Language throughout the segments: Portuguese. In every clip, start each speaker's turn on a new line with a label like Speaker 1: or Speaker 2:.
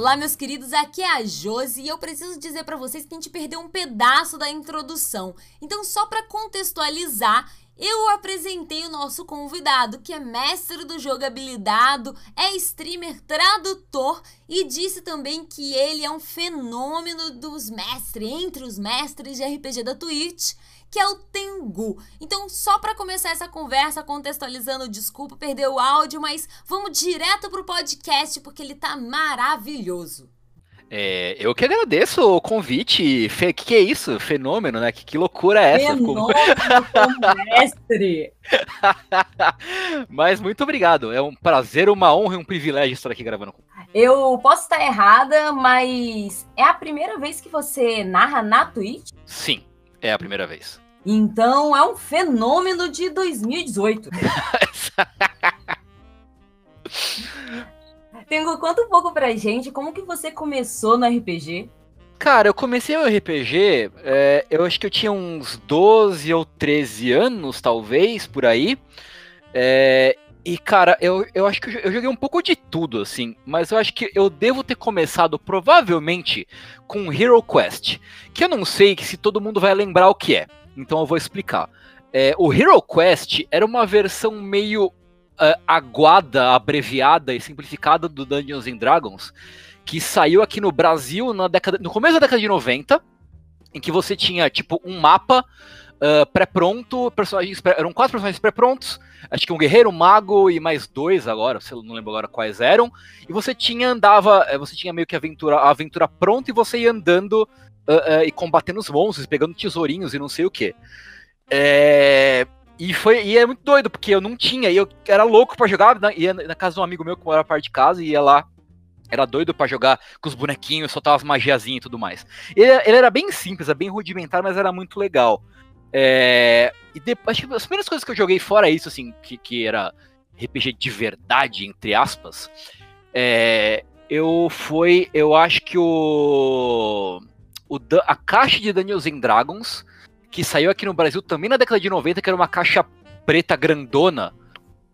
Speaker 1: Olá, meus queridos, aqui é a Josi e eu preciso dizer para vocês que a gente perdeu um pedaço da introdução. Então, só para contextualizar, eu apresentei o nosso convidado, que é mestre do jogabilidade, é streamer, tradutor e disse também que ele é um fenômeno dos mestres, entre os mestres de RPG da Twitch que é o Tengu. Então, só para começar essa conversa, contextualizando, desculpa perder o áudio, mas vamos direto pro podcast porque ele tá maravilhoso.
Speaker 2: É, eu que agradeço o convite. O que, que, é isso? Fenômeno, né? Que, que loucura é essa?
Speaker 1: Fenômeno mestre!
Speaker 2: Mas muito obrigado. É um prazer, uma honra e um privilégio estar aqui gravando com
Speaker 1: Eu posso estar errada, mas é a primeira vez que você narra na Twitch?
Speaker 2: Sim, é a primeira vez.
Speaker 1: Então é um fenômeno de 2018. Tengo, conta um pouco pra gente como que você começou no RPG.
Speaker 2: Cara, eu comecei o RPG, é, eu acho que eu tinha uns 12 ou 13 anos, talvez, por aí. É, e, cara, eu, eu acho que eu joguei um pouco de tudo, assim, mas eu acho que eu devo ter começado provavelmente com Hero Quest, que eu não sei se todo mundo vai lembrar o que é, então eu vou explicar. É, o Hero Quest era uma versão meio uh, aguada, abreviada e simplificada do Dungeons and Dragons, que saiu aqui no Brasil na década, no começo da década de 90, em que você tinha tipo um mapa uh, pré-pronto, personagens pré eram quatro personagens pré-prontos, acho que um guerreiro, um mago e mais dois agora, se eu não lembro agora quais eram, e você tinha andava, eh, você tinha meio que a aventura, a aventura pronta e você ia andando uh, uh, e combatendo os monstros, pegando tesourinhos e não sei o que. É, e foi e é muito doido, porque eu não tinha, e eu era louco para jogar, né, ia na casa de um amigo meu que morava parte de casa, e ia lá, era doido para jogar com os bonequinhos, soltava as magiazinhas e tudo mais. Ele, ele, era bem simples, era bem rudimentar, mas era muito legal. É, e depois, acho que as primeiras coisas que eu joguei fora isso, assim, que, que era RPG de verdade, entre aspas, é, eu fui, eu acho que o, o a caixa de Dungeons and Dragons que saiu aqui no Brasil também na década de 90, que era uma caixa preta grandona,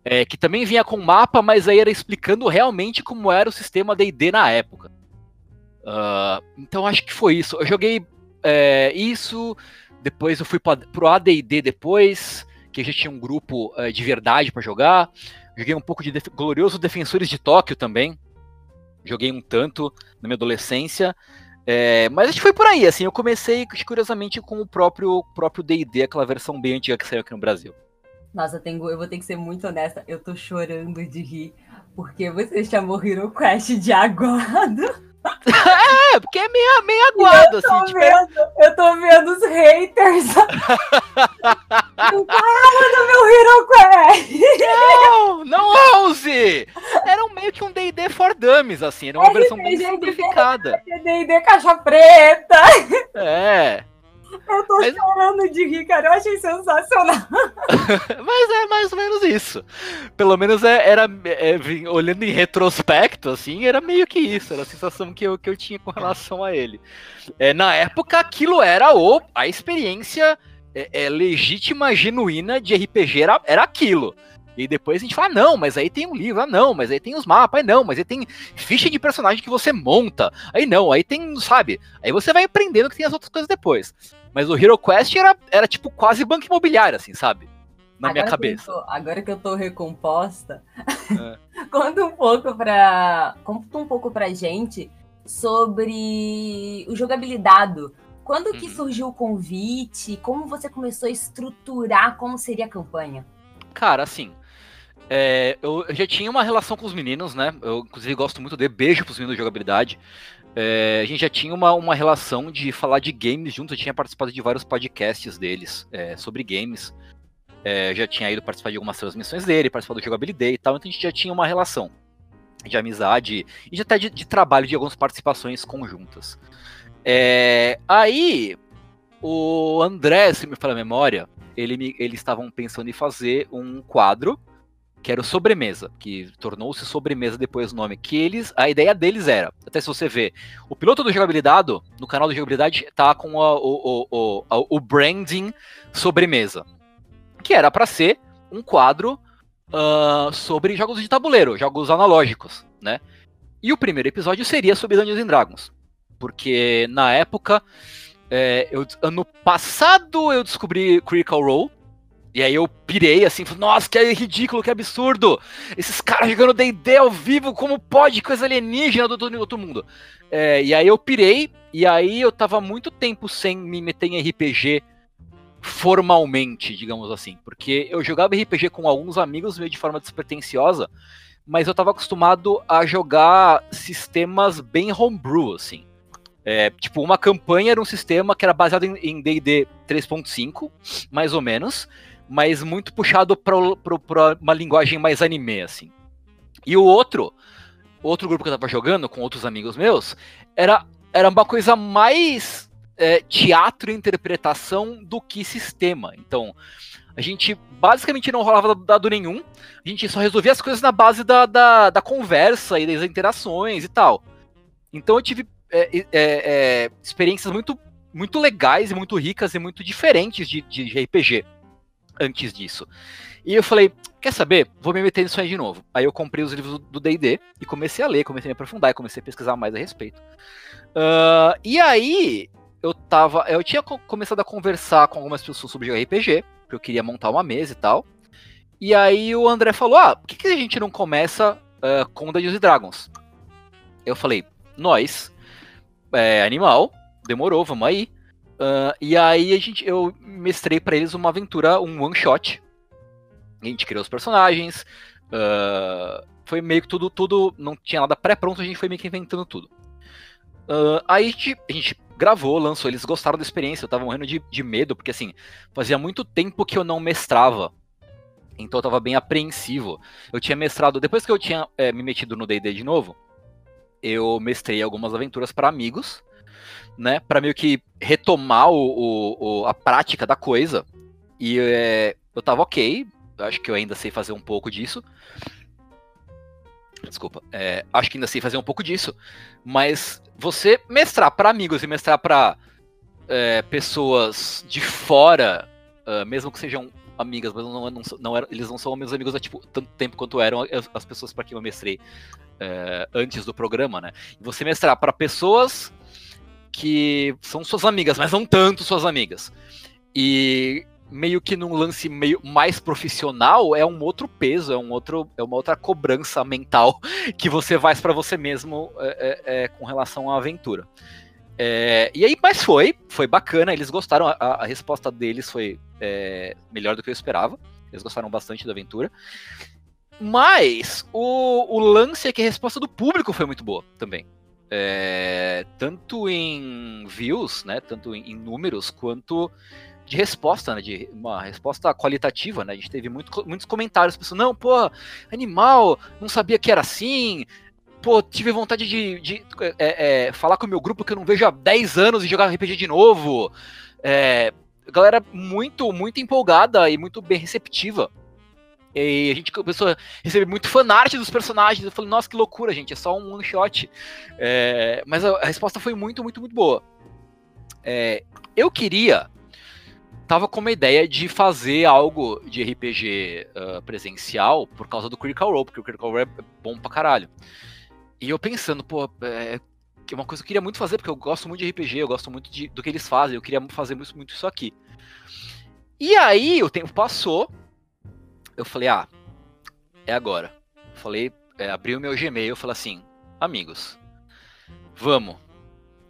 Speaker 2: é, que também vinha com mapa, mas aí era explicando realmente como era o sistema D&D na época. Uh, então acho que foi isso. Eu joguei é, isso, depois eu fui pra, pro AD&D depois, que a gente tinha um grupo é, de verdade para jogar. Joguei um pouco de Def Glorioso Defensores de Tóquio também. Joguei um tanto na minha adolescência. É, mas acho que foi por aí, assim, eu comecei curiosamente com o próprio próprio aquela versão bem antiga que saiu aqui no Brasil.
Speaker 1: Nossa, eu, vou ter que ser muito honesta, eu tô chorando de rir, porque você chamou Hero Quest de aguado.
Speaker 2: É, porque é meio, meio aguado, assim.
Speaker 1: Tipo... É vendo, eu tô vendo os haters. Fala do meu Hero Quest!
Speaker 2: Não, não ouse! Era um meio que um D&D for dummies, assim. Era uma versão bem simplificada.
Speaker 1: D&D caixa preta.
Speaker 2: É.
Speaker 1: Eu tô Mas... chorando de rir, cara. Eu achei sensacional.
Speaker 2: Mas é mais ou menos isso. Pelo menos é, era. É, olhando em retrospecto, assim, era meio que isso. Era a sensação que eu, que eu tinha com relação a ele. É, na época, aquilo era o, a experiência é, é legítima, genuína de RPG, era, era aquilo. E depois a gente fala, ah, não, mas aí tem um livro, ah, não, mas aí tem os mapas, aí não, mas aí tem ficha de personagem que você monta, aí não, aí tem, sabe? Aí você vai aprendendo que tem as outras coisas depois. Mas o Hero Quest era, era tipo quase banco imobiliário, assim, sabe? Na agora minha cabeça.
Speaker 1: Que tô, agora que eu tô recomposta, é. conta um pouco pra. Conta um pouco pra gente sobre o jogabilidade. Quando que uhum. surgiu o convite? Como você começou a estruturar como seria a campanha?
Speaker 2: Cara, assim, é, eu já tinha uma relação com os meninos, né? Eu, inclusive, gosto muito de beijo pros meninos de jogabilidade. É, a gente já tinha uma, uma relação de falar de games juntos, eu tinha participado de vários podcasts deles é, sobre games. É, já tinha ido participar de algumas transmissões dele, participar do Jogabilidade e tal, então a gente já tinha uma relação de amizade e até de, de trabalho de algumas participações conjuntas. É, aí, o André, se me fala a memória, ele, eles estavam pensando em fazer um quadro que era o Sobremesa, que tornou-se Sobremesa depois o nome, que eles, a ideia deles era, até se você ver, o piloto do Jogabilidade, no canal do Jogabilidade, tá com a, o, o, o, o branding Sobremesa, que era para ser um quadro uh, sobre jogos de tabuleiro, jogos analógicos, né? E o primeiro episódio seria sobre Dungeons and Dragons. Porque na época, é, eu, ano passado eu descobri Critical Role. E aí eu pirei assim, nossa, que ridículo, que absurdo! Esses caras jogando D&D ao vivo, como pode? Coisa alienígena do, do outro mundo. É, e aí eu pirei, e aí eu tava muito tempo sem me meter em RPG formalmente, digamos assim. Porque eu jogava RPG com alguns amigos meio de forma despretensiosa, mas eu tava acostumado a jogar sistemas bem homebrew, assim. É, tipo, uma campanha era um sistema que era baseado em D&D 3.5, mais ou menos, mas muito puxado para uma linguagem mais anime, assim. E o outro, outro grupo que eu tava jogando com outros amigos meus, era, era uma coisa mais é, teatro e interpretação do que sistema. Então, a gente basicamente não rolava dado nenhum, a gente só resolvia as coisas na base da, da, da conversa e das interações e tal. Então eu tive é, é, é, experiências muito, muito legais e muito ricas e muito diferentes de, de, de RPG antes disso. E eu falei, quer saber? Vou me meter nisso aí de novo. Aí eu comprei os livros do D&D e comecei a ler, comecei a me aprofundar comecei a pesquisar mais a respeito. Uh, e aí, eu tava. Eu tinha começado a conversar com algumas pessoas sobre RPG, porque eu queria montar uma mesa e tal. E aí o André falou: Ah, por que, que a gente não começa uh, com Dungeons Dragons? Eu falei, nós, é, animal, demorou, vamos aí. Uh, e aí a gente, eu mestrei para eles uma aventura, um one shot. A gente criou os personagens. Uh, foi meio que tudo, tudo. Não tinha nada pré-pronto, a gente foi meio que inventando tudo. Uh, aí a gente, a gente, gravou, lançou, eles gostaram da experiência, eu tava morrendo de, de medo, porque assim, fazia muito tempo que eu não mestrava. Então eu tava bem apreensivo. Eu tinha mestrado, depois que eu tinha é, me metido no DD de novo, eu mestrei algumas aventuras para amigos, né? Para meio que retomar o, o, o, a prática da coisa. E é, eu tava ok, acho que eu ainda sei fazer um pouco disso. Desculpa, é, acho que ainda sei fazer um pouco disso, mas você mestrar para amigos e mestrar para é, pessoas de fora, uh, mesmo que sejam amigas, mas não, não, não eles não são meus amigos há tipo, tanto tempo quanto eram as, as pessoas para quem eu mestrei é, antes do programa, né? Você mestrar para pessoas que são suas amigas, mas não tanto suas amigas. E meio que num lance meio mais profissional é um outro peso, é um outro, é uma outra cobrança mental que você faz para você mesmo é, é, com relação à aventura. É, e aí, mas foi, foi bacana, eles gostaram, a, a resposta deles foi melhor do que eu esperava, eles gostaram bastante da aventura. Mas o, o lance é que a resposta do público foi muito boa também. É, tanto em views, né, tanto em, em números, quanto de resposta, né? De uma resposta qualitativa, né? A gente teve muito, muitos comentários, pessoas, não, pô, animal, não sabia que era assim. Pô, tive vontade de, de é, é, falar com o meu grupo que eu não vejo há 10 anos e jogar RPG de novo. É, galera muito, muito empolgada e muito bem receptiva. E a gente começou a receber muito fanart dos personagens. Eu falei, nossa, que loucura, gente, é só um one shot. É, mas a, a, resposta foi muito, muito, muito boa. É, eu queria tava com uma ideia de fazer algo de RPG uh, presencial por causa do Critical Role, porque o Critical Role é bom pra caralho. E eu pensando, pô, é uma coisa que eu queria muito fazer, porque eu gosto muito de RPG, eu gosto muito de, do que eles fazem, eu queria fazer muito, muito isso aqui. E aí, o tempo passou, eu falei, ah, é agora. Falei, é, abri o meu Gmail, falei assim, amigos, vamos,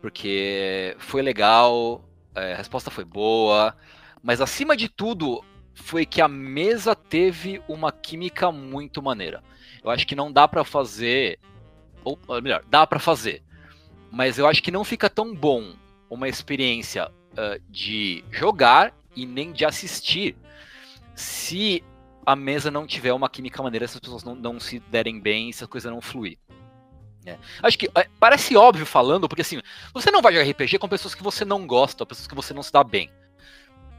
Speaker 2: porque foi legal, é, a resposta foi boa, mas acima de tudo, foi que a mesa teve uma química muito maneira. Eu acho que não dá para fazer, ou melhor, dá para fazer, mas eu acho que não fica tão bom uma experiência uh, de jogar e nem de assistir se a mesa não tiver uma química maneira, se as pessoas não, não se derem bem, se a coisa não fluir. É. Acho que é, parece óbvio falando, porque assim, você não vai jogar RPG com pessoas que você não gosta, pessoas que você não se dá bem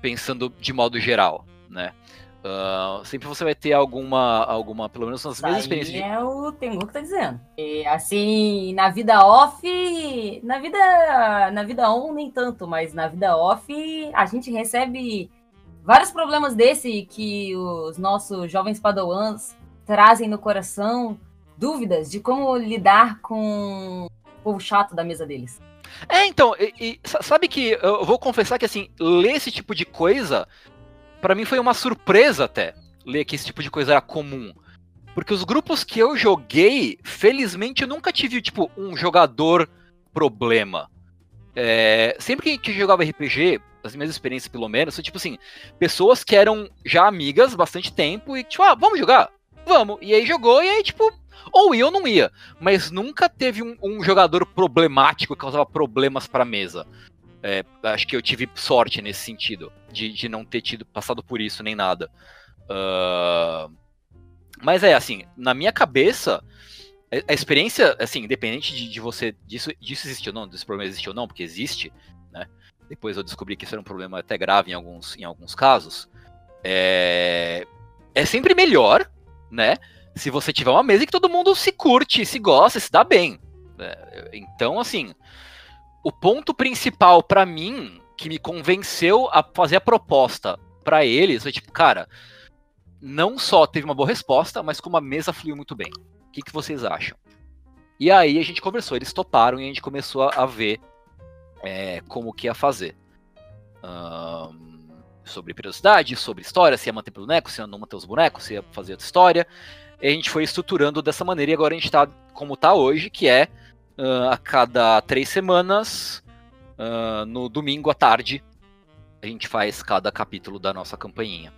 Speaker 2: pensando de modo geral, né? Uh, sempre você vai ter alguma, alguma pelo menos nas mesmas experiências.
Speaker 1: É o Tengu que tá dizendo. E, assim, na vida off, na vida, na vida on nem tanto, mas na vida off a gente recebe vários problemas desse que os nossos jovens padawans trazem no coração dúvidas de como lidar com o povo chato da mesa deles.
Speaker 2: É, então, e, e, sabe que eu vou confessar que assim, ler esse tipo de coisa, para mim foi uma surpresa até, ler que esse tipo de coisa era comum. Porque os grupos que eu joguei, felizmente eu nunca tive, tipo, um jogador problema. É, sempre que, que jogava RPG, as minhas experiências pelo menos, são tipo assim, pessoas que eram já amigas bastante tempo e tipo, ah, vamos jogar? Vamos. E aí jogou e aí, tipo, ou ia ou não ia. Mas nunca teve um, um jogador problemático que causava problemas pra mesa. É, acho que eu tive sorte nesse sentido, de, de não ter tido passado por isso nem nada. Uh, mas é assim, na minha cabeça, a experiência, assim, independente de, de você disso, disso existir ou não, desse problema existir ou não, porque existe, né? Depois eu descobri que isso era um problema até grave em alguns, em alguns casos. É, é sempre melhor, né? Se você tiver uma mesa que todo mundo se curte, se gosta, se dá bem. É, então, assim, o ponto principal para mim que me convenceu a fazer a proposta para eles foi tipo, cara, não só teve uma boa resposta, mas como a mesa fluiu muito bem. O que, que vocês acham? E aí a gente conversou, eles toparam e a gente começou a, a ver é, como que ia fazer. Um, sobre periodicidade, sobre história, se ia manter boneco, se ia não manter os bonecos, se ia fazer outra história. E a gente foi estruturando dessa maneira e agora a gente está como está hoje, que é uh, a cada três semanas, uh, no domingo à tarde, a gente faz cada capítulo da nossa campainha.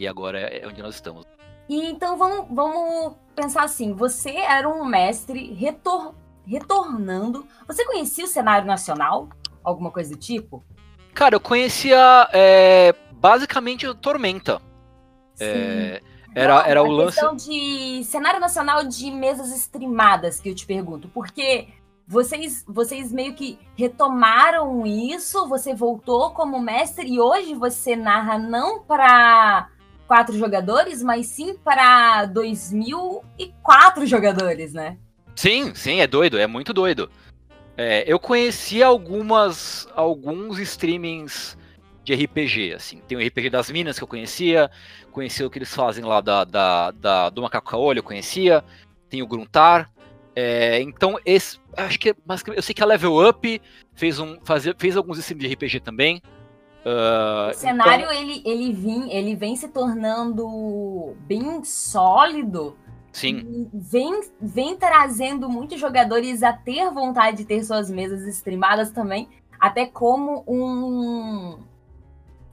Speaker 2: E agora é onde nós estamos.
Speaker 1: E então vamos, vamos pensar assim: você era um mestre retor retornando. Você conhecia o cenário nacional? Alguma coisa do tipo?
Speaker 2: Cara, eu conhecia é, basicamente o Tormenta. É, era, Não, era o lance.
Speaker 1: de cenário nacional de mesas streamadas que eu te pergunto, porque vocês, vocês meio que retomaram isso, você voltou como mestre e hoje você narra não para quatro jogadores, mas sim para 2004 jogadores, né?
Speaker 2: Sim, sim, é doido, é muito doido. É, eu conheci algumas, alguns streamings de RPG, assim. Tem o RPG das Minas que eu conhecia, conhecia o que eles fazem lá da, da, da do Macaco Caolho, eu conhecia. Tem o Gruntar. É, então, esse, acho que mas eu sei que a Level Up fez, um, faz, fez alguns streams de RPG também.
Speaker 1: Uh, o cenário então... ele, ele, vem, ele vem se tornando bem sólido.
Speaker 2: Sim.
Speaker 1: Vem, vem trazendo muitos jogadores a ter vontade de ter suas mesas streamadas também, até como um.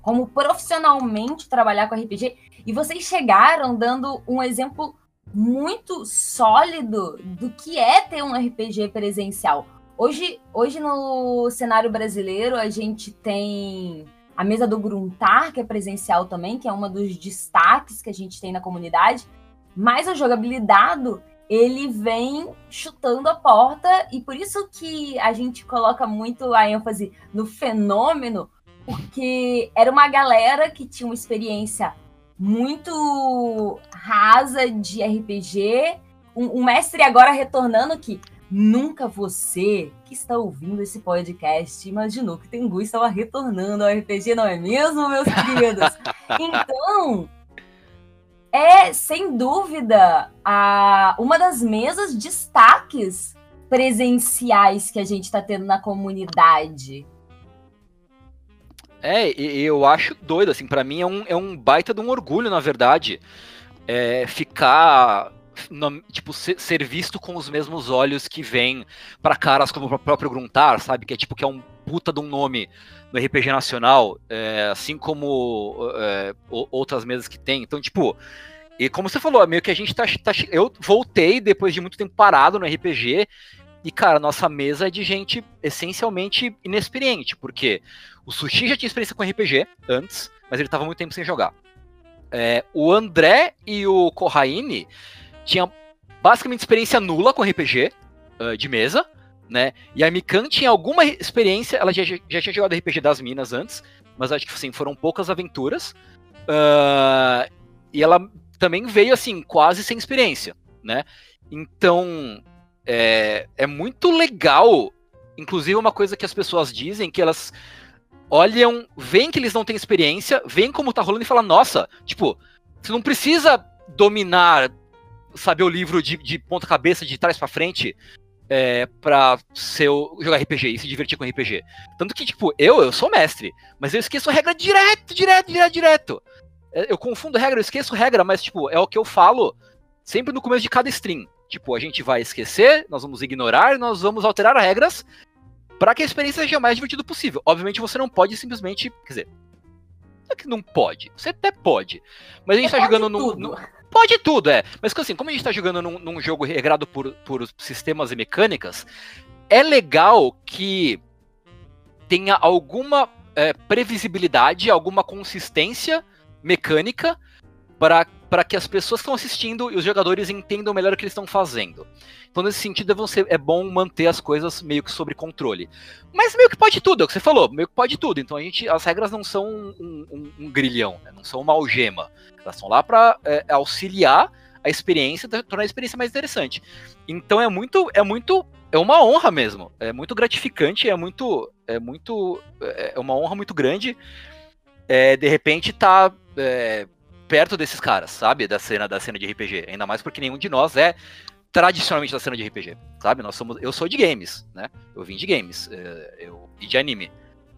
Speaker 1: Como profissionalmente trabalhar com RPG. E vocês chegaram dando um exemplo muito sólido do que é ter um RPG presencial. Hoje, hoje no cenário brasileiro, a gente tem a mesa do Gruntar, que é presencial também, que é uma dos destaques que a gente tem na comunidade. Mas o jogabilidade, ele vem chutando a porta, e por isso que a gente coloca muito a ênfase no fenômeno, porque era uma galera que tinha uma experiência muito rasa de RPG, um, um mestre agora retornando que Nunca você que está ouvindo esse podcast imaginou que Tengu estava retornando ao RPG, não é mesmo, meus queridos? Então, é sem dúvida a, uma das mesas destaques presenciais que a gente está tendo na comunidade.
Speaker 2: É, e eu acho doido, assim, para mim é um, é um baita de um orgulho, na verdade, é, ficar no, tipo, ser, ser, visto com os mesmos olhos que vem para caras como o próprio Gruntar, sabe? Que é tipo que é um puta de um nome no RPG nacional, é, assim como é, outras mesas que tem. Então, tipo, e como você falou, meio que a gente tá, tá, Eu voltei depois de muito tempo parado no RPG. E, cara, nossa mesa é de gente essencialmente inexperiente, porque o Sushi já tinha experiência com RPG antes, mas ele tava muito tempo sem jogar. É, o André e o Corraine tinha basicamente experiência nula com RPG uh, de mesa, né? E a Mikan tinha alguma experiência, ela já, já tinha jogado RPG das Minas antes, mas acho que assim, foram poucas aventuras. Uh, e ela também veio assim, quase sem experiência, né? Então é, é muito legal. Inclusive, uma coisa que as pessoas dizem que elas olham, veem que eles não têm experiência, veem como tá rolando e falam, nossa, tipo, você não precisa dominar saber o livro de, de ponta cabeça, de trás para frente, é, pra ser, jogar RPG e se divertir com RPG. Tanto que, tipo, eu, eu sou mestre, mas eu esqueço regra direto, direto, direto, direto. É, eu confundo regra, eu esqueço regra, mas, tipo, é o que eu falo sempre no começo de cada stream. Tipo, a gente vai esquecer, nós vamos ignorar, nós vamos alterar as regras para que a experiência seja o mais divertida possível. Obviamente você não pode simplesmente, quer dizer, não é que não pode, você até pode, mas a gente está jogando no, Pode tudo, é. Mas assim, como a gente está jogando num, num, jogo regrado por, por sistemas e mecânicas, é legal que tenha alguma é, previsibilidade, alguma consistência mecânica para que as pessoas que estão assistindo e os jogadores entendam melhor o que eles estão fazendo. Então, nesse sentido, é, você, é bom manter as coisas meio que sob controle. Mas meio que pode tudo, é o que você falou, meio que pode tudo. Então, a gente, as regras não são um, um, um grilhão, né? não são uma algema. Elas estão lá para é, auxiliar a experiência, tornar a experiência mais interessante. Então, é muito, é muito, é uma honra mesmo. É muito gratificante, é muito, é muito, é, é uma honra muito grande. É, de repente, tá é, perto desses caras, sabe? Da cena, da cena de RPG. Ainda mais porque nenhum de nós é tradicionalmente da cena de RPG, sabe? Nós somos, eu sou de games, né? Eu vim de games, é, eu e de anime.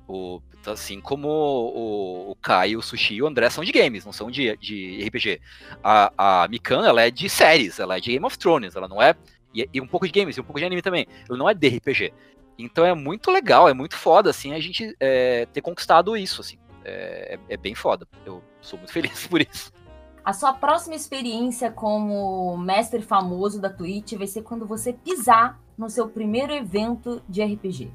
Speaker 2: O, assim como o, o Kai, o Sushi e o André são de games, não são de, de RPG. A, a Mikan, ela é de séries, ela é de Game of Thrones, ela não é. E, e, um pouco de games, e um pouco de anime também. Ela não é de RPG. Então é muito legal, é muito foda, assim, a gente é, ter conquistado isso, assim. É, é, é bem foda. Eu sou muito feliz por isso.
Speaker 1: A sua próxima experiência como mestre famoso da Twitch vai ser quando você pisar no seu primeiro evento de RPG.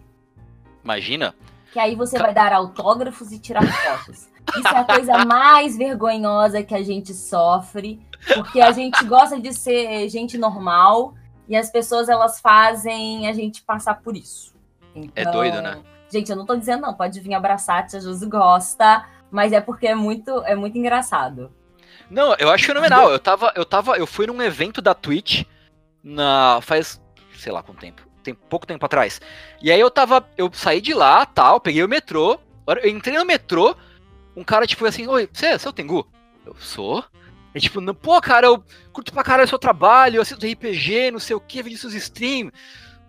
Speaker 2: Imagina.
Speaker 1: Que aí você vai dar autógrafos e tirar fotos. Isso é a coisa mais vergonhosa que a gente sofre, porque a gente gosta de ser gente normal e as pessoas elas fazem a gente passar por isso.
Speaker 2: Então, é doido, né?
Speaker 1: Gente, eu não tô dizendo não, pode vir abraçar, tia Josi gosta, mas é porque é muito, é muito engraçado.
Speaker 2: Não, eu acho fenomenal. Eu tava, eu tava, eu fui num evento da Twitch na faz, sei lá quanto tempo, tem pouco tempo atrás. E aí eu tava, eu saí de lá, tal, peguei o metrô, eu entrei no metrô, um cara tipo assim, oi, você, é o Tengu? Eu sou. É tipo, pô, cara, eu curto pra caralho o seu trabalho, eu assisto RPG, não sei o que, vejo seus streams.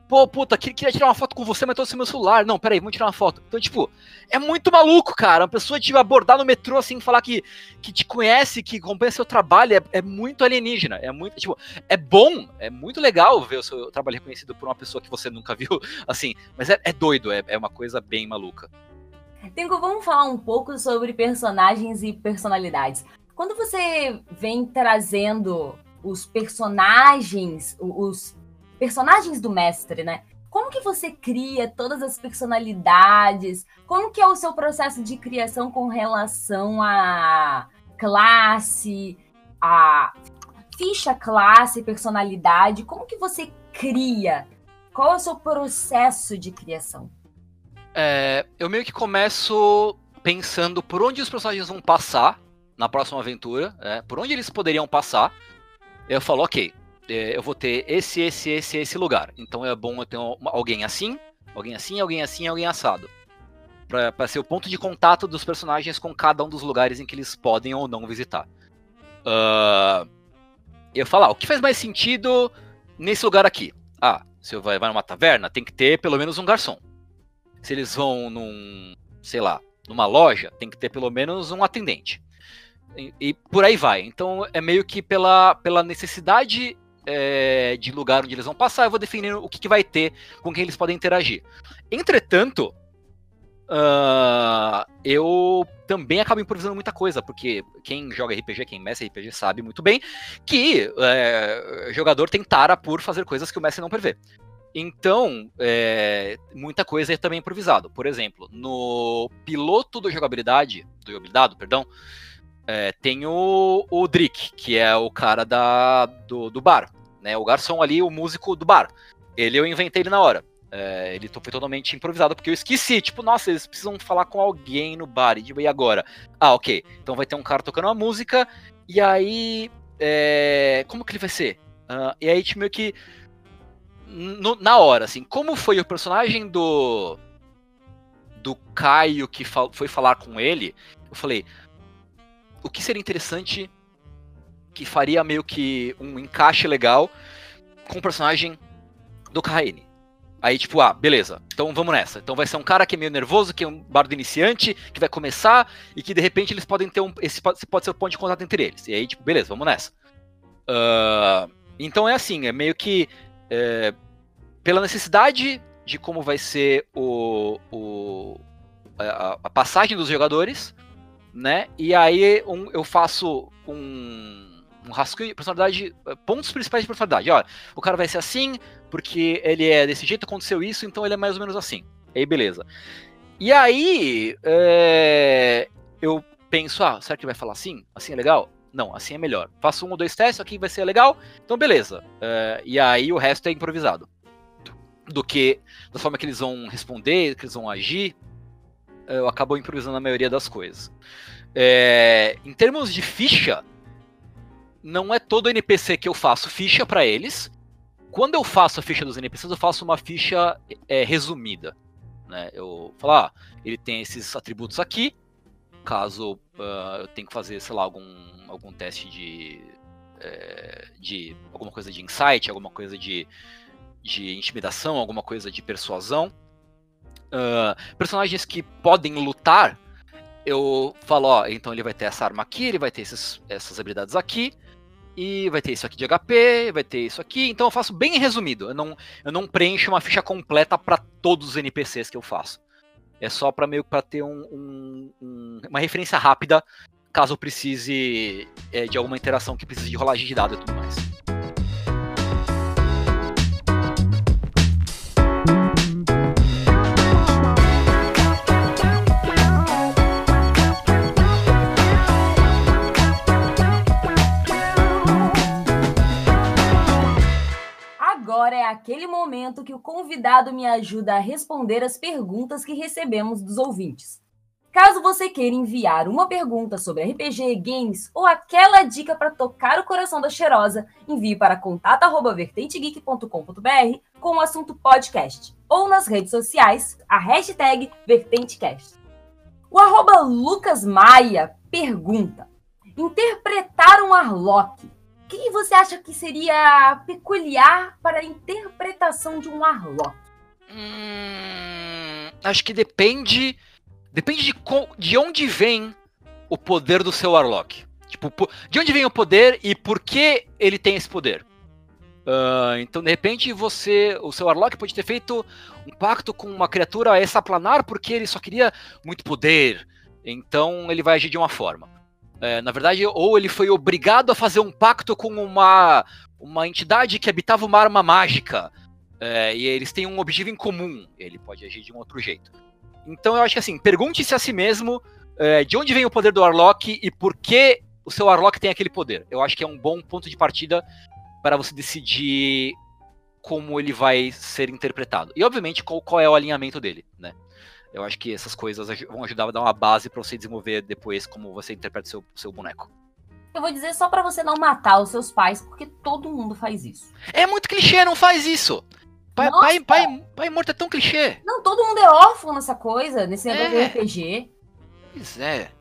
Speaker 2: Pô, puta, queria tirar uma foto com você, mas tô sem meu celular. Não, peraí, vamos tirar uma foto. Então, tipo, é muito maluco, cara. Uma pessoa te abordar no metrô, assim, falar que, que te conhece, que acompanha seu trabalho, é, é muito alienígena. É muito, tipo, é bom, é muito legal ver o seu trabalho reconhecido por uma pessoa que você nunca viu, assim. Mas é, é doido, é, é uma coisa bem maluca.
Speaker 1: Tengo, vamos falar um pouco sobre personagens e personalidades. Quando você vem trazendo os personagens, os personagens do mestre, né? Como que você cria todas as personalidades? Como que é o seu processo de criação com relação à classe, a ficha classe, personalidade? Como que você cria? Qual é o seu processo de criação?
Speaker 2: É, eu meio que começo pensando por onde os personagens vão passar na próxima aventura, é, por onde eles poderiam passar. Eu falo, ok, eu vou ter esse, esse, esse, esse lugar. Então é bom eu ter uma, alguém assim, alguém assim, alguém assim, alguém assado. Pra ser o ponto de contato dos personagens com cada um dos lugares em que eles podem ou não visitar. Uh, eu falar, ah, o que faz mais sentido nesse lugar aqui? Ah, se eu vai, vai numa taverna, tem que ter pelo menos um garçom. Se eles vão num, sei lá, numa loja, tem que ter pelo menos um atendente. E, e, por aí vai. Então é meio que pela, pela necessidade é, de lugar onde eles vão passar, eu vou definir o que, que vai ter, com quem eles podem interagir. Entretanto, uh, eu também acabo improvisando muita coisa, porque quem joga RPG, quem mestre RPG, sabe muito bem que é, jogador tem tara por fazer coisas que o mestre não prevê. Então, é, muita coisa é também improvisado. Por exemplo, no piloto do jogabilidade, do jogabilidade, perdão, é, tem o, o Drick, que é o cara da, do, do bar né? O garçom ali, o músico do bar. Ele eu inventei ele na hora. É, ele foi totalmente improvisado, porque eu esqueci. Tipo, nossa, eles precisam falar com alguém no bar. E agora? Ah, ok. Então vai ter um cara tocando uma música. E aí. É, como que ele vai ser? Uh, e aí, tipo, meio que. No, na hora, assim, como foi o personagem do. Do Caio que fal, foi falar com ele? Eu falei. O que seria interessante que faria meio que um encaixe legal com o personagem do Kaine. Aí, tipo, ah, beleza, então vamos nessa. Então vai ser um cara que é meio nervoso, que é um bardo iniciante, que vai começar, e que de repente eles podem ter um. Esse pode, ser o ponto de contato entre eles. E aí, tipo, beleza, vamos nessa. Uh, então é assim, é meio que. É, pela necessidade de como vai ser o, o a, a, passagem dos jogadores, né? E aí um, eu faço um, um rascunho de personalidade, pontos principais de personalidade. Olha, o cara vai ser assim, porque ele é desse jeito, aconteceu isso, então ele é mais ou menos assim. Aí beleza. E aí é, eu penso, ah, será que vai falar assim? Assim é legal? Não, assim é melhor. Faço um ou dois testes, aqui vai ser legal, então beleza. É, e aí o resto é improvisado do que da forma que eles vão responder, que eles vão agir, eu acabo improvisando a maioria das coisas. É, em termos de ficha, não é todo NPC que eu faço ficha para eles. Quando eu faço a ficha dos NPCs, eu faço uma ficha é, resumida. Né? Eu falo, ah, ele tem esses atributos aqui. Caso uh, eu tenha que fazer, sei lá, algum, algum teste de, é, de alguma coisa de insight, alguma coisa de de intimidação, alguma coisa de persuasão. Uh, personagens que podem lutar, eu falo, ó, então ele vai ter essa arma aqui, ele vai ter esses, essas habilidades aqui, e vai ter isso aqui de HP, vai ter isso aqui. Então eu faço bem resumido. Eu não, eu não preencho uma ficha completa para todos os NPCs que eu faço. É só para meio para ter um, um, um, uma referência rápida, caso eu precise é, de alguma interação que precise de rolagem de dado e tudo mais.
Speaker 1: Aquele momento que o convidado me ajuda a responder as perguntas que recebemos dos ouvintes. Caso você queira enviar uma pergunta sobre RPG, games ou aquela dica para tocar o coração da cheirosa, envie para contato@vertentegeek.com.br com o assunto podcast ou nas redes sociais a hashtag VertenteCast. O arroba Lucas Maia pergunta: interpretar um Arlock que você acha que seria peculiar para a interpretação de um Arlok?
Speaker 2: Hum, acho que depende. Depende de, de onde vem o poder do seu Arlok. Tipo, de onde vem o poder e por que ele tem esse poder. Uh, então, de repente, você, o seu Arlok pode ter feito um pacto com uma criatura extraplanar porque ele só queria muito poder. Então, ele vai agir de uma forma. É, na verdade, ou ele foi obrigado a fazer um pacto com uma, uma entidade que habitava uma arma mágica. É, e eles têm um objetivo em comum. Ele pode agir de um outro jeito. Então eu acho que assim, pergunte-se a si mesmo é, de onde vem o poder do Arlok e por que o seu Arlok tem aquele poder. Eu acho que é um bom ponto de partida para você decidir como ele vai ser interpretado. E obviamente qual, qual é o alinhamento dele, né? Eu acho que essas coisas vão ajudar a dar uma base para você desenvolver depois como você interpreta o seu, seu boneco.
Speaker 1: Eu vou dizer só para você não matar os seus pais, porque todo mundo faz isso.
Speaker 2: É muito clichê, não faz isso. Pai, pai, pai, pai morto é tão clichê.
Speaker 1: Não, todo mundo é órfão nessa coisa, nesse negócio é. de RPG.
Speaker 2: Pois é.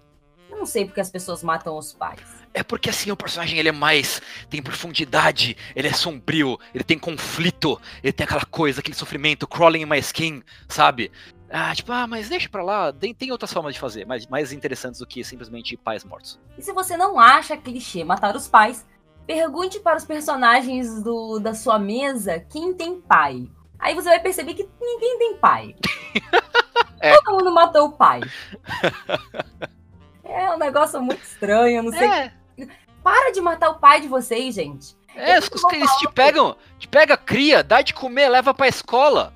Speaker 1: Eu não sei porque as pessoas matam os pais.
Speaker 2: É porque assim o personagem ele é mais. tem profundidade, ele é sombrio, ele tem conflito, ele tem aquela coisa, aquele sofrimento, crawling in my skin, sabe? Ah, tipo, ah, mas deixa pra lá, tem, tem outras formas de fazer, mais, mais interessantes do que simplesmente pais mortos.
Speaker 1: E se você não acha clichê matar os pais, pergunte para os personagens do, da sua mesa quem tem pai. Aí você vai perceber que ninguém tem pai. é. Todo mundo matou o pai. é um negócio muito estranho, não sei. É. Para de matar o pai de vocês, gente.
Speaker 2: É, os, que eles te pegam, te pega, cria, dá de comer, leva pra escola.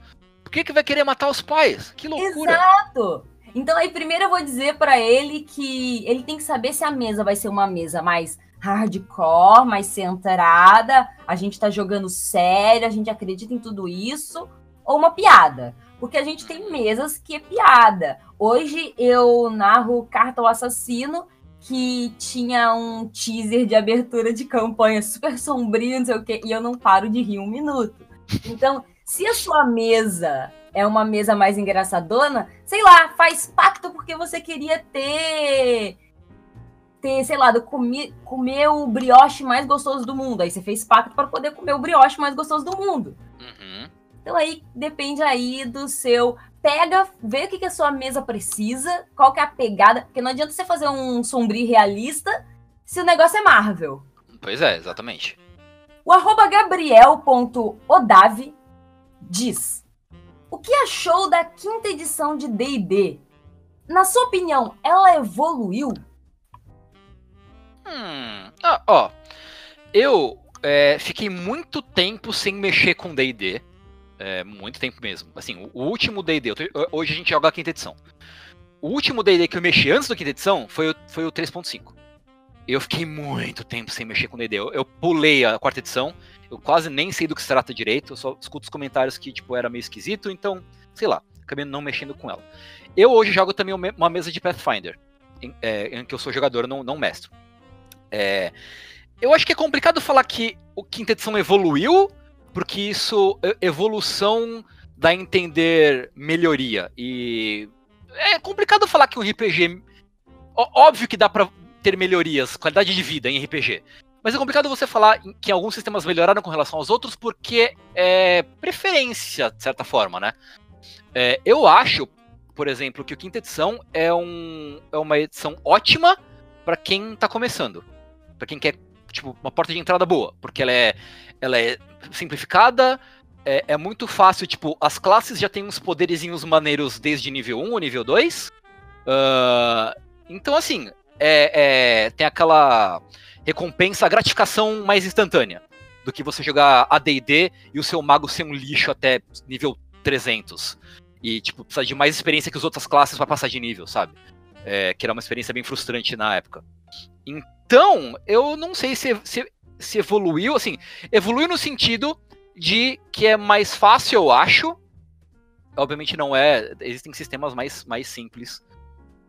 Speaker 2: Por que, que vai querer matar os pais? Que loucura.
Speaker 1: Exato. Então aí primeiro eu vou dizer para ele que ele tem que saber se a mesa vai ser uma mesa mais hardcore, mais centrada, a gente tá jogando sério, a gente acredita em tudo isso, ou uma piada. Porque a gente tem mesas que é piada. Hoje eu narro Carta ao Assassino, que tinha um teaser de abertura de campanha super sombrio, não sei o quê, e eu não paro de rir um minuto. Então, se a sua mesa é uma mesa mais engraçadona, sei lá, faz pacto porque você queria ter ter, sei lá, comer, comer o brioche mais gostoso do mundo. Aí você fez pacto para poder comer o brioche mais gostoso do mundo. Uhum. Então aí depende aí do seu. Pega, vê o que, que a sua mesa precisa, qual que é a pegada, porque não adianta você fazer um sombrio realista se o negócio é Marvel.
Speaker 2: Pois é, exatamente.
Speaker 1: O arroba gabriel.odave diz: O que achou da quinta edição de DD? Na sua opinião, ela evoluiu?
Speaker 2: Hum. Ah, ó. Eu é, fiquei muito tempo sem mexer com DD. É, muito tempo mesmo. Assim, o, último DD. Hoje a gente joga a quinta edição. O último DD que eu mexi antes da quinta edição foi o, foi o 3.5. Eu fiquei muito tempo sem mexer com DD. Eu, eu, pulei a quarta edição. Eu quase nem sei do que se trata direito. Eu só escuto os comentários que, tipo, era meio esquisito. Então, sei lá. Acabei não mexendo com ela. Eu hoje jogo também uma mesa de Pathfinder. Em, é, em que eu sou jogador, não, não mestre. É, eu acho que é complicado falar que o quinta edição evoluiu, porque isso evolução dá a entender melhoria. E é complicado falar que um RPG. Óbvio que dá pra ter melhorias, qualidade de vida em RPG. Mas é complicado você falar que alguns sistemas melhoraram com relação aos outros porque é preferência, de certa forma, né? É, eu acho, por exemplo, que o quinta edição é, um, é uma edição ótima para quem tá começando para quem quer tipo uma porta de entrada boa, porque ela é ela é simplificada, é, é, muito fácil, tipo, as classes já têm uns poderizinhos maneiros desde nível 1 ou nível 2. Uh, então, assim, é, é, tem aquela recompensa, gratificação mais instantânea do que você jogar AD&D e o seu mago ser um lixo até nível 300. E, tipo, precisar de mais experiência que as outras classes para passar de nível, sabe? É, que era uma experiência bem frustrante na época. Então, eu não sei se, se, se evoluiu, assim, evoluiu no sentido de que é mais fácil, eu acho. Obviamente não é. Existem sistemas mais, mais simples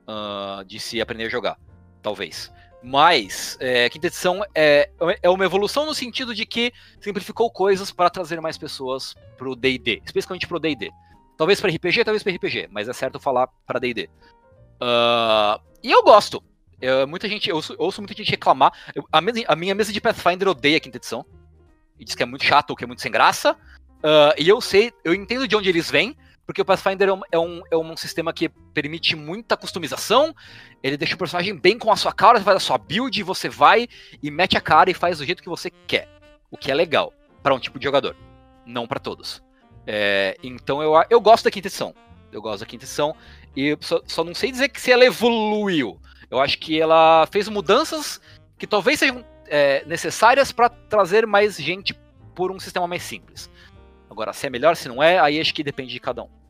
Speaker 2: uh, de se aprender a jogar, talvez. Mas, é, quinta edição é, é uma evolução no sentido de que simplificou coisas para trazer mais pessoas pro DD, especialmente pro DD. Talvez para RPG, talvez para RPG, mas é certo falar para DD. Uh, e eu gosto. Eu, muita gente, eu ouço, ouço, muita gente reclamar. Eu, a, mesa, a, minha mesa de Pathfinder odeia a quinta edição. E diz que é muito chato, que é muito sem graça. Uh, e eu sei, eu entendo de onde eles vêm, porque o Pathfinder é um, é, um, é um sistema que permite muita customização. Ele deixa o personagem bem com a sua cara, você faz a sua build, você vai e mete a cara e faz do jeito que você quer. O que é legal para um tipo de jogador, não para todos. É, então eu, eu gosto da quinta edição. Eu gosto da quinta edição. E só, só não sei dizer que se ela evoluiu. Eu acho que ela fez mudanças que talvez sejam é, necessárias para trazer mais gente por um sistema mais simples. Agora, se é melhor, se não é, aí acho que depende de cada um.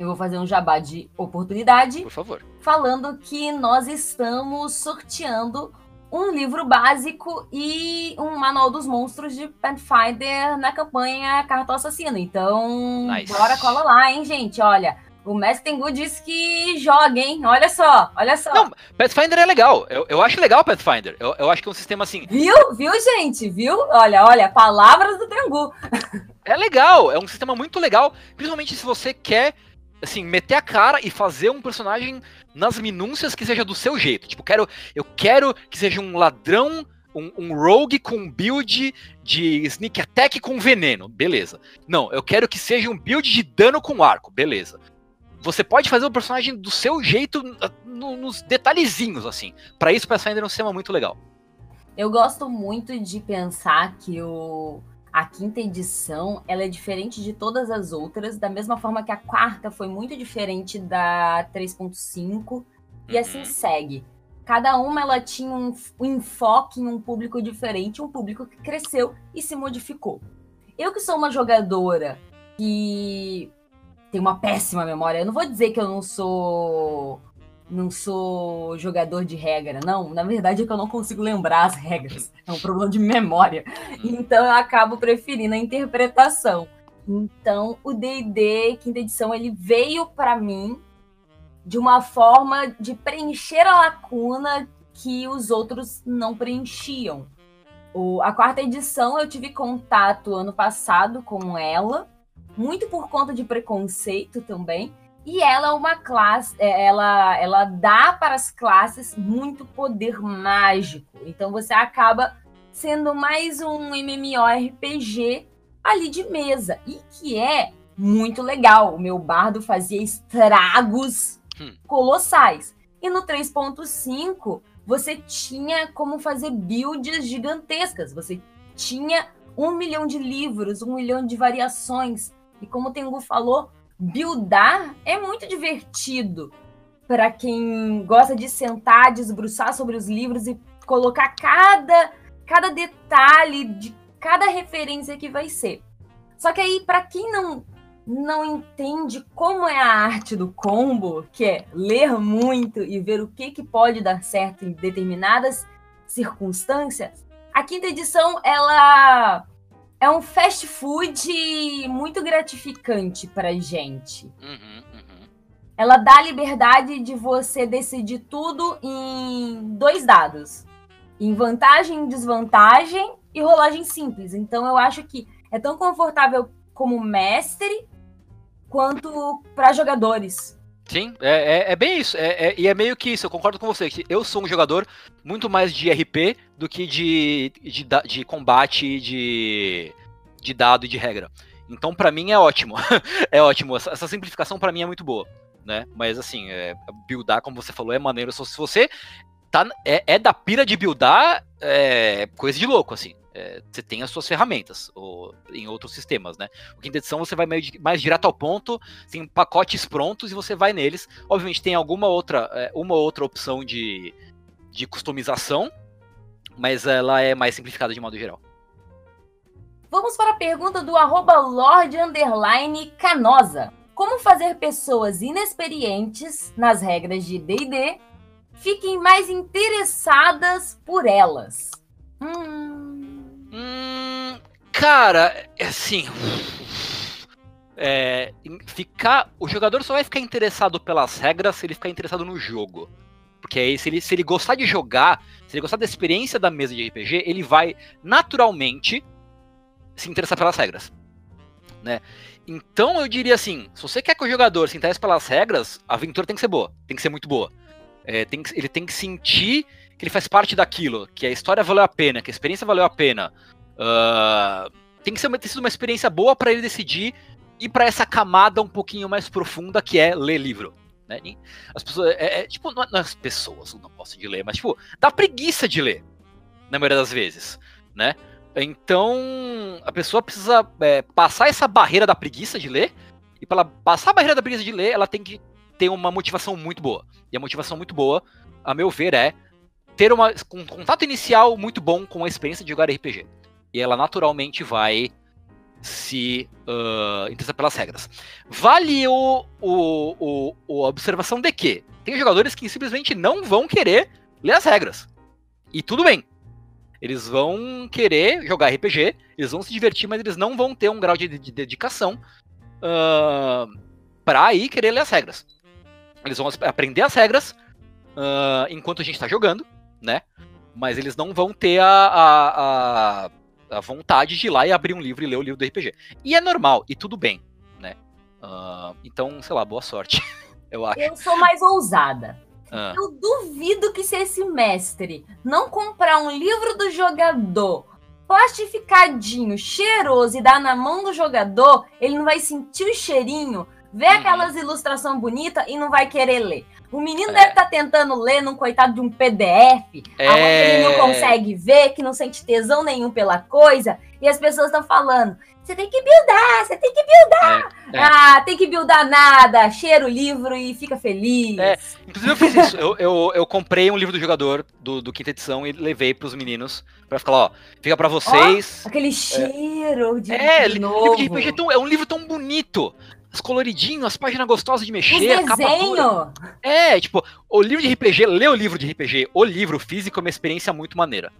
Speaker 1: Eu vou fazer um jabá de oportunidade.
Speaker 2: Por favor.
Speaker 1: Falando que nós estamos sorteando um livro básico e um manual dos monstros de Pathfinder na campanha Cartão Assassino. Então, nice. bora cola lá, hein, gente? Olha, o Mestre Tengu disse que joga, hein? Olha só, olha só. Não,
Speaker 2: Pathfinder é legal. Eu, eu acho legal Pathfinder. Eu, eu acho que é um sistema assim.
Speaker 1: Viu? Viu, gente? Viu? Olha, olha, palavras do Tengu.
Speaker 2: é legal, é um sistema muito legal. Principalmente se você quer, assim, meter a cara e fazer um personagem nas minúcias que seja do seu jeito. Tipo, quero, eu quero que seja um ladrão um, um, rogue com build de sneak attack com veneno, beleza. Não, eu quero que seja um build de dano com arco, beleza você pode fazer o personagem do seu jeito, no, nos detalhezinhos, assim. Para isso, o Pathfinder é um sistema muito legal.
Speaker 1: Eu gosto muito de pensar que o, a quinta edição ela é diferente de todas as outras, da mesma forma que a quarta foi muito diferente da 3.5, e assim uhum. segue. Cada uma ela tinha um, um enfoque em um público diferente, um público que cresceu e se modificou. Eu que sou uma jogadora que tenho uma péssima memória. Eu não vou dizer que eu não sou não sou jogador de regra, não. Na verdade é que eu não consigo lembrar as regras. É um problema de memória. Então eu acabo preferindo a interpretação. Então o D&D quinta edição ele veio para mim de uma forma de preencher a lacuna que os outros não preenchiam. O, a quarta edição eu tive contato ano passado com ela muito por conta de preconceito também. E ela é uma classe, é, ela, ela dá para as classes muito poder mágico. Então você acaba sendo mais um MMORPG ali de mesa. E que é muito legal. O meu bardo fazia estragos hum. colossais. E no 3.5, você tinha como fazer builds gigantescas. Você tinha um milhão de livros, um milhão de variações. E como o Tengu falou, buildar é muito divertido para quem gosta de sentar, desbruçar sobre os livros e colocar cada, cada detalhe de cada referência que vai ser. Só que aí, para quem não não entende como é a arte do combo, que é ler muito e ver o que, que pode dar certo em determinadas circunstâncias, a quinta edição ela é um fast food muito gratificante pra gente. Uhum, uhum. Ela dá a liberdade de você decidir tudo em dois dados. Em vantagem, desvantagem e rolagem simples. Então eu acho que é tão confortável como mestre quanto para jogadores.
Speaker 2: Sim, é, é, é bem isso. É, é, e é meio que isso, eu concordo com você. Que eu sou um jogador muito mais de RP do que de, de, de combate, de, de dado e de regra. Então, para mim, é ótimo. é ótimo. Essa, essa simplificação, para mim, é muito boa. Né? Mas, assim, é, buildar, como você falou, é maneiro. Se você tá, é, é da pira de buildar, é coisa de louco, assim é, você tem as suas ferramentas ou, em outros sistemas, né? O quinta edição você vai mais, mais direto ao ponto, tem pacotes prontos e você vai neles. Obviamente tem alguma outra, é, uma outra opção de, de customização, mas ela é mais simplificada de modo geral.
Speaker 1: Vamos para a pergunta do arroba Lord Canosa. Como fazer pessoas inexperientes nas regras de D&D fiquem mais interessadas por elas? Hum,
Speaker 2: Hum, cara, é assim. É, ficar, o jogador só vai ficar interessado pelas regras se ele ficar interessado no jogo. Porque aí, se ele, se ele gostar de jogar, se ele gostar da experiência da mesa de RPG, ele vai naturalmente se interessar pelas regras. Né? Então eu diria assim: se você quer que o jogador se interesse pelas regras, a aventura tem que ser boa, tem que ser muito boa. É, tem que, ele tem que sentir que ele faz parte daquilo, que a história valeu a pena, que a experiência valeu a pena. Uh, tem que ser, ter sido uma experiência boa para ele decidir ir para essa camada um pouquinho mais profunda que é ler livro. Né? As pessoas, é, é, tipo, não, não as pessoas não gostam de ler, mas tipo, dá preguiça de ler, na maioria das vezes, né? Então, a pessoa precisa é, passar essa barreira da preguiça de ler, e para passar a barreira da preguiça de ler, ela tem que ter uma motivação muito boa. E a motivação muito boa, a meu ver, é ter uma, um contato inicial muito bom com a experiência de jogar RPG. E ela naturalmente vai se uh, interessar pelas regras. Vale o, o, o, o, observação de que tem jogadores que simplesmente não vão querer ler as regras. E tudo bem. Eles vão querer jogar RPG, eles vão se divertir, mas eles não vão ter um grau de, de dedicação uh, para aí querer ler as regras. Eles vão aprender as regras uh, enquanto a gente está jogando né? Mas eles não vão ter a, a, a, a, vontade de ir lá e abrir um livro e ler o livro do RPG. E é normal, e tudo bem, né? Uh, então, sei lá, boa sorte, eu acho.
Speaker 1: Eu sou mais ousada. Ah. Eu duvido que se esse mestre não comprar um livro do jogador plastificadinho, cheiroso e dar na mão do jogador, ele não vai sentir o cheirinho, ver uhum. aquelas ilustrações bonitas e não vai querer ler. O menino é. deve estar tá tentando ler num coitado de um PDF, é. onde ele não consegue ver, que não sente tesão nenhum pela coisa, e as pessoas estão falando: você tem que buildar, você tem que buildar. É, é. Ah, tem que buildar nada, cheira o livro e fica feliz.
Speaker 2: É, inclusive eu fiz isso. eu, eu, eu, comprei um livro do jogador do, do quinta edição e levei pros meninos pra ficar, ó, fica pra vocês.
Speaker 1: Oh, aquele cheiro de
Speaker 2: é, livro de RPG é, é um livro tão bonito coloridinho, as páginas gostosas de mexer,
Speaker 1: capa dura.
Speaker 2: É, tipo, o livro de RPG, ler o livro de RPG, o livro físico é uma experiência muito maneira.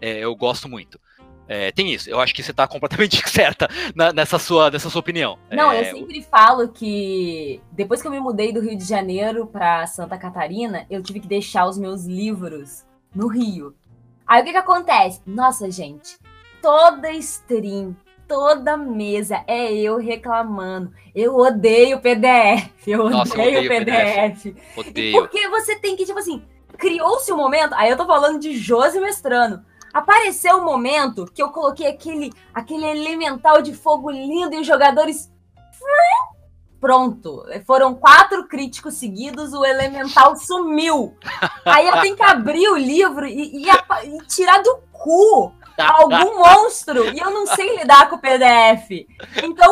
Speaker 2: É, eu gosto muito. É, tem isso, eu acho que você tá completamente certa na, nessa, sua, nessa sua opinião.
Speaker 1: Não,
Speaker 2: é,
Speaker 1: eu sempre falo que depois que eu me mudei do Rio de Janeiro para Santa Catarina, eu tive que deixar os meus livros no Rio. Aí o que que acontece? Nossa, gente, toda stream, toda mesa é eu reclamando. Eu odeio PDF. Eu
Speaker 2: Nossa, eu
Speaker 1: odeio,
Speaker 2: odeio
Speaker 1: PDF.
Speaker 2: PDF. Odeio.
Speaker 1: Porque você tem que, tipo assim, criou-se um momento. Aí eu tô falando de Josi Mestrano. Apareceu um momento que eu coloquei aquele, aquele elemental de fogo lindo e os jogadores. Pronto. Foram quatro críticos seguidos, o elemental sumiu. Aí eu tenho que abrir o livro e, e e tirar do cu algum monstro. E eu não sei lidar com o PDF. Então,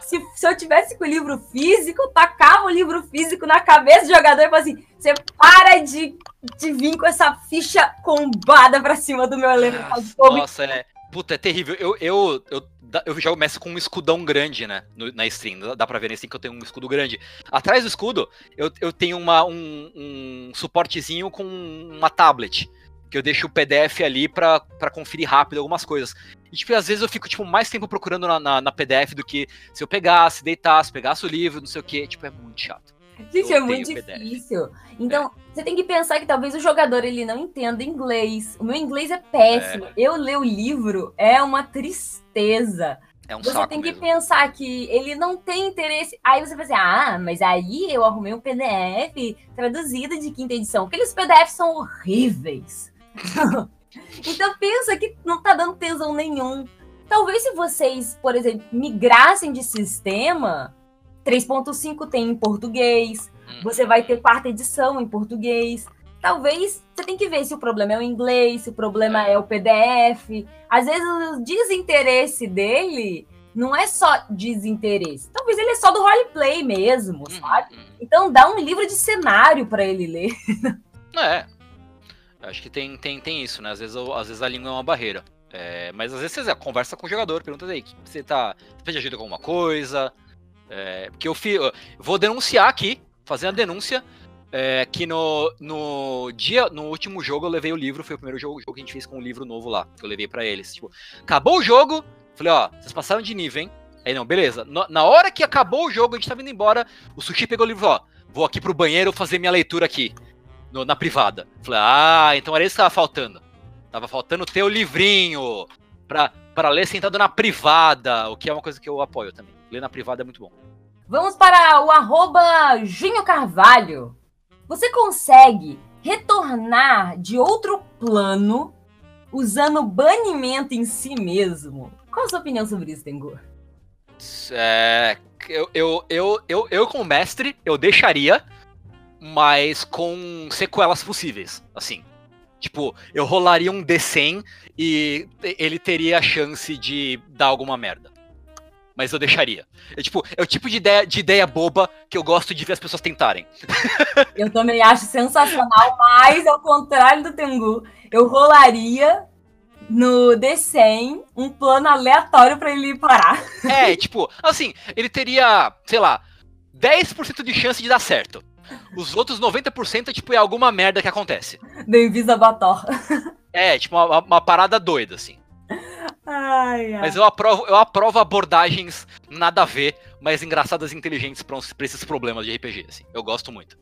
Speaker 1: se, se eu tivesse com o livro físico, eu tacava o livro físico na cabeça do jogador e falava assim: você para de, de vir com essa ficha combada pra cima do meu de fogo.
Speaker 2: Nossa, é. Puta, é terrível. Eu, eu, eu, eu já começo com um escudão grande, né? no- na stream. Dá- Dá pra ver na stream que eu tenho um escudo grande. Atrás do escudo, eu, eu tenho uma, um, um suportezinho com uma tablet. Que eu deixo o PDF ali pra, pra conferir rápido algumas coisas. E, tipo, às vezes eu fico, tipo, mais tempo procurando na, na, na PDF do que se eu pegasse, deitasse, pegasse o livro, não sei o quê. Tipo, é muito chato.
Speaker 1: Gente, é muito difícil. Então, você tem que pensar que talvez o jogador ele não entenda inglês. O meu inglês é péssimo. Eu ler o livro é uma tristeza.
Speaker 2: É um
Speaker 1: Você tem que
Speaker 2: mesmo.
Speaker 1: pensar que ele não tem interesse. Aí você vai assim, ah, mas aí eu arrumei um PDF traduzido de quinta edição. Aqueles PDFs são horríveis. então pensa que não tá dando tesão nenhum. Talvez se vocês, por exemplo, migrassem de sistema, 3.5 tem em português,
Speaker 2: Hum.
Speaker 1: você vai ter quarta edição em português. Talvez você tem que ver se o problema é o inglês, se o problema é o PDF. Às vezes o desinteresse dele não é só desinteresse. Talvez ele é só do roleplay mesmo,
Speaker 2: Uhum,
Speaker 1: sabe?
Speaker 2: uhum.
Speaker 1: Então dá um livro de cenário pra ele ler.
Speaker 2: É. Acho que tem, tem, tem isso, né? Às vezes, às vezes a língua é uma barreira. É, mas às vezes você conversa com o jogador, pergunta aí, você tá. Você pede ajuda com alguma coisa? É, porque eu, fi, eu vou denunciar aqui, fazer a denúncia. é, que no, no dia, no último jogo eu levei o livro, foi o primeiro jogo, jogo que a gente fez com um livro novo lá, que eu levei pra eles. Tipo, acabou o jogo, falei, ó, vocês passaram de nível, hein? Aí não, beleza. No- na hora que acabou o jogo, a gente tava indo embora, o Sushi pegou o livro, ó, vou aqui pro banheiro fazer minha leitura aqui no- na privada. Falei, ah, então era isso que tava faltando. Tava faltando ter o livrinho pra, pra ler sentado na privada, o que é uma coisa que eu apoio também. Ler na privada é muito bom.
Speaker 1: Vamos para o arroba Junho Carvalho. Você consegue retornar de outro plano usando banimento em si mesmo? Qual a sua opinião sobre isso, Tengu?
Speaker 2: É, eu, eu, eu, eu, eu, como mestre, eu deixaria, mas com sequelas possíveis, assim. Tipo, eu rolaria um D100 e ele teria a chance de dar alguma merda. Mas eu deixaria. É, tipo, é o tipo de ideia, de ideia boba que eu gosto de ver as pessoas tentarem.
Speaker 1: Eu também acho sensacional, mas ao contrário do Tengu, eu rolaria no D100 um plano aleatório pra ele parar.
Speaker 2: É, tipo, assim, ele teria, sei lá, 10% de chance de dar certo. Os outros 90% é, tipo, é alguma merda que acontece.
Speaker 1: Do Invisa Bator.
Speaker 2: É, tipo, uma, uma parada doida, assim.
Speaker 1: Ai, ai.
Speaker 2: Mas eu aprovo, eu aprovo abordagens nada a ver, mas engraçadas e inteligentes pra, uns- pra esses problemas de RPG, assim. Eu gosto muito.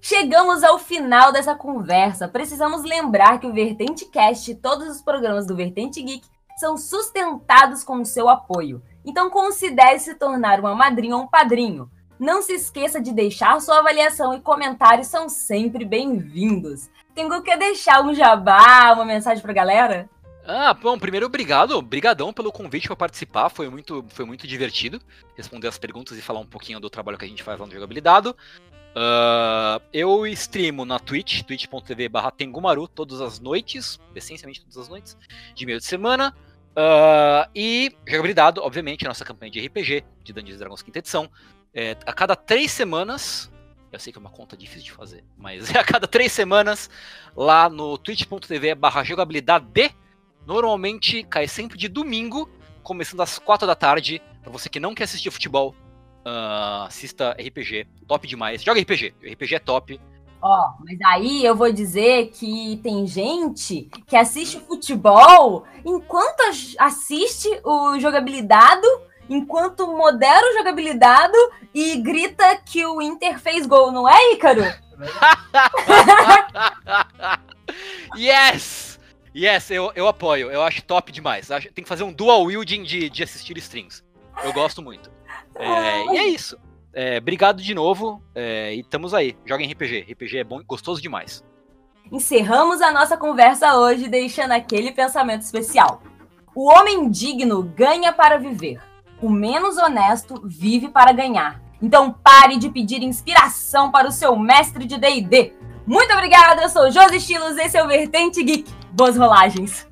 Speaker 1: Chegamos ao final dessa conversa. Precisamos lembrar que o Vertente Cast e todos os programas do Vertente Geek são sustentados com o seu apoio. Então considere se tornar uma madrinha ou um padrinho. Não se esqueça de deixar sua avaliação e comentários são sempre bem-vindos. Tengo que deixar um jabá, uma mensagem pra galera?
Speaker 2: Ah, bom, primeiro obrigado, obrigadão pelo convite para participar, foi muito, foi muito divertido responder as perguntas e falar um pouquinho do trabalho que a gente faz lá no Jogabilidade. Ah, eu streamo na Twitch, twitch.tv barra Tengumaru, todas as noites, essencialmente todas as noites, de meio de semana. Ah, e Jogabilidade, obviamente, a nossa campanha de RPG, de Dungeons Dragons quinta edição. É, a cada três semanas, eu sei que é uma conta difícil de fazer, mas é a cada três semanas, lá no twitch.tv barra jogabilidade, normalmente cai sempre de domingo, começando às quatro da tarde, pra você que não quer assistir futebol, ah, assista RPG, top demais. Joga RPG, RPG é top.
Speaker 1: Ó, mas aí eu vou dizer que tem gente que assiste futebol enquanto as- assiste o jogabilidade, enquanto modera o jogabilidade e grita que o Inter fez gol, não é, Ícaro?
Speaker 2: yes! Yes, eu, eu apoio. Eu acho top demais. Acho, tem que fazer um dual wielding de, de assistir strings. Eu gosto muito. É, e é isso. É, obrigado de novo. É, e estamos aí. Joguem RPG. RPG é bom, gostoso demais.
Speaker 1: Encerramos a nossa conversa hoje deixando aquele pensamento especial. O homem digno ganha para viver. O menos honesto vive para ganhar. Então pare de pedir inspiração para o seu mestre de D&D. Muito obrigada, eu sou Josi Estilos, esse é o Vertente Geek. Boas rolagens!